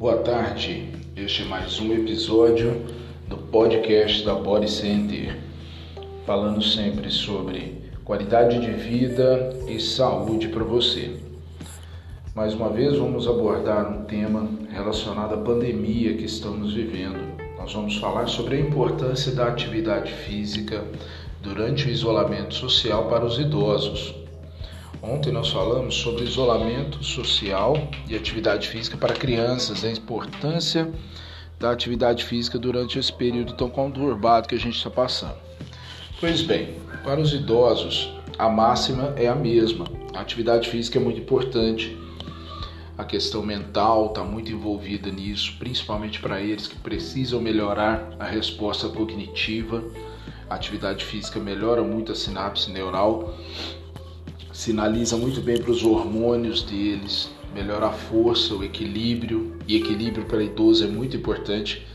Boa tarde, este é mais um episódio do podcast da Body Center, falando sempre sobre qualidade de vida e saúde para você. Mais uma vez vamos abordar um tema relacionado à pandemia que estamos vivendo. Nós vamos falar sobre a importância da atividade física durante o isolamento social para os idosos. Ontem nós falamos sobre isolamento social e atividade física para crianças, a importância da atividade física durante esse período tão conturbado que a gente está passando. Pois bem, para os idosos, a máxima é a mesma. A atividade física é muito importante. A questão mental está muito envolvida nisso, principalmente para eles que precisam melhorar a resposta cognitiva. A atividade física melhora muito a sinapse neural sinaliza muito bem para os hormônios deles, melhora a força, o equilíbrio, e equilíbrio para idoso é muito importante.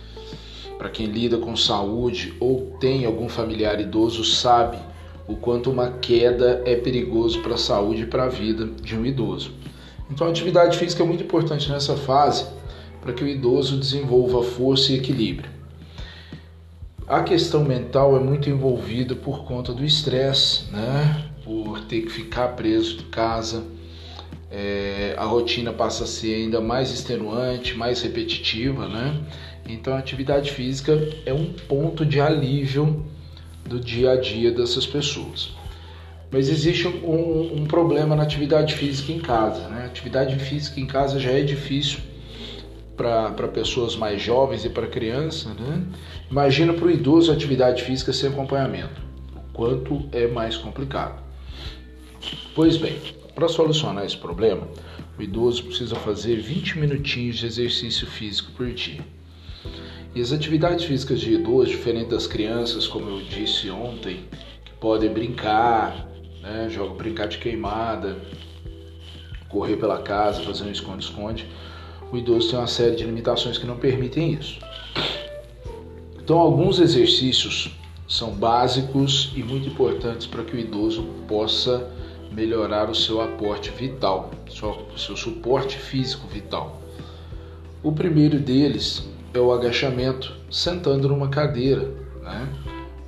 Para quem lida com saúde ou tem algum familiar idoso, sabe o quanto uma queda é perigoso para a saúde e para a vida de um idoso. Então, a atividade física é muito importante nessa fase para que o idoso desenvolva força e equilíbrio. A questão mental é muito envolvida por conta do estresse, né? Por ter que ficar preso de casa. É, a rotina passa a ser ainda mais extenuante, mais repetitiva, né? Então a atividade física é um ponto de alívio do dia a dia dessas pessoas. Mas existe um, um problema na atividade física em casa, né? Atividade física em casa já é difícil para pessoas mais jovens e para crianças, né? Imagina para o idoso atividade física sem acompanhamento, o quanto é mais complicado. Pois bem, para solucionar esse problema, o idoso precisa fazer 20 minutinhos de exercício físico por dia. E as atividades físicas de idoso, diferente das crianças, como eu disse ontem, que podem brincar, né, jogar brincar de queimada, correr pela casa, fazer um esconde-esconde, o idoso tem uma série de limitações que não permitem isso. Então, alguns exercícios são básicos e muito importantes para que o idoso possa melhorar o seu aporte vital, o seu suporte físico vital. O primeiro deles é o agachamento sentando numa cadeira. Né?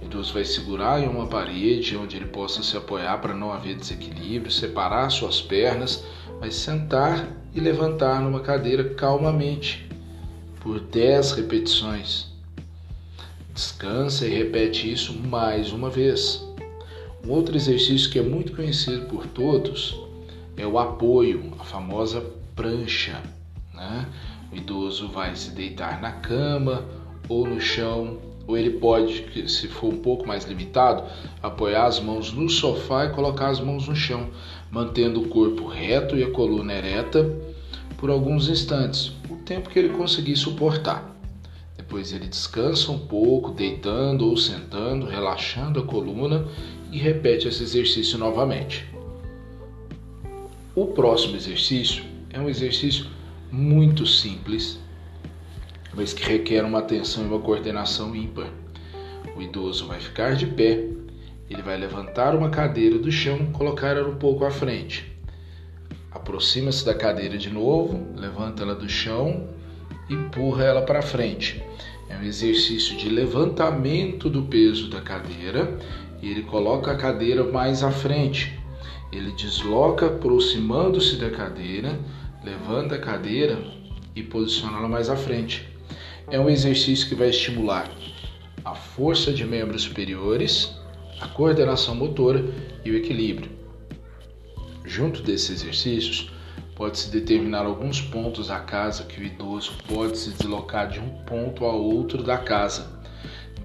O vai segurar em uma parede onde ele possa se apoiar para não haver desequilíbrio, separar suas pernas, vai sentar e levantar numa cadeira calmamente por 10 repetições. Descansa e repete isso mais uma vez. Um outro exercício que é muito conhecido por todos é o apoio, a famosa prancha. Né? O idoso vai se deitar na cama ou no chão, ou ele pode, se for um pouco mais limitado, apoiar as mãos no sofá e colocar as mãos no chão, mantendo o corpo reto e a coluna ereta por alguns instantes, o tempo que ele conseguir suportar. Depois ele descansa um pouco, deitando ou sentando, relaxando a coluna e repete esse exercício novamente. O próximo exercício é um exercício muito simples, mas que requer uma atenção e uma coordenação ímpar. O idoso vai ficar de pé, ele vai levantar uma cadeira do chão, colocar ela um pouco à frente. Aproxima-se da cadeira de novo, levanta ela do chão e empurra ela para frente. É um exercício de levantamento do peso da cadeira e ele coloca a cadeira mais à frente. Ele desloca aproximando-se da cadeira, levanta a cadeira e posiciona ela mais à frente. É um exercício que vai estimular a força de membros superiores, a coordenação motora e o equilíbrio. Junto desses exercícios, pode-se determinar alguns pontos da casa que o idoso pode se deslocar de um ponto a outro da casa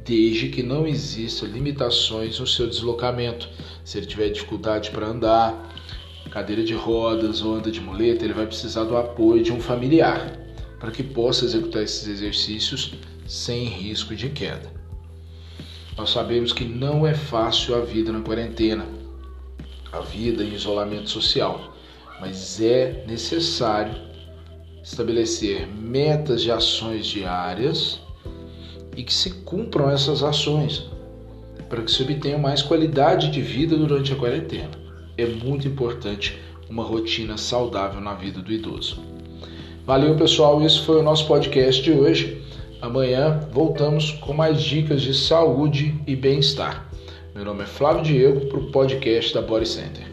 desde que não existam limitações no seu deslocamento. Se ele tiver dificuldade para andar, cadeira de rodas ou anda de muleta, ele vai precisar do apoio de um familiar para que possa executar esses exercícios sem risco de queda. Nós sabemos que não é fácil a vida na quarentena, a vida em isolamento social, mas é necessário estabelecer metas de ações diárias e que se cumpram essas ações para que se obtenha mais qualidade de vida durante a quarentena. É muito importante uma rotina saudável na vida do idoso. Valeu, pessoal. Esse foi o nosso podcast de hoje. Amanhã voltamos com mais dicas de saúde e bem-estar. Meu nome é Flávio Diego para o podcast da Body Center.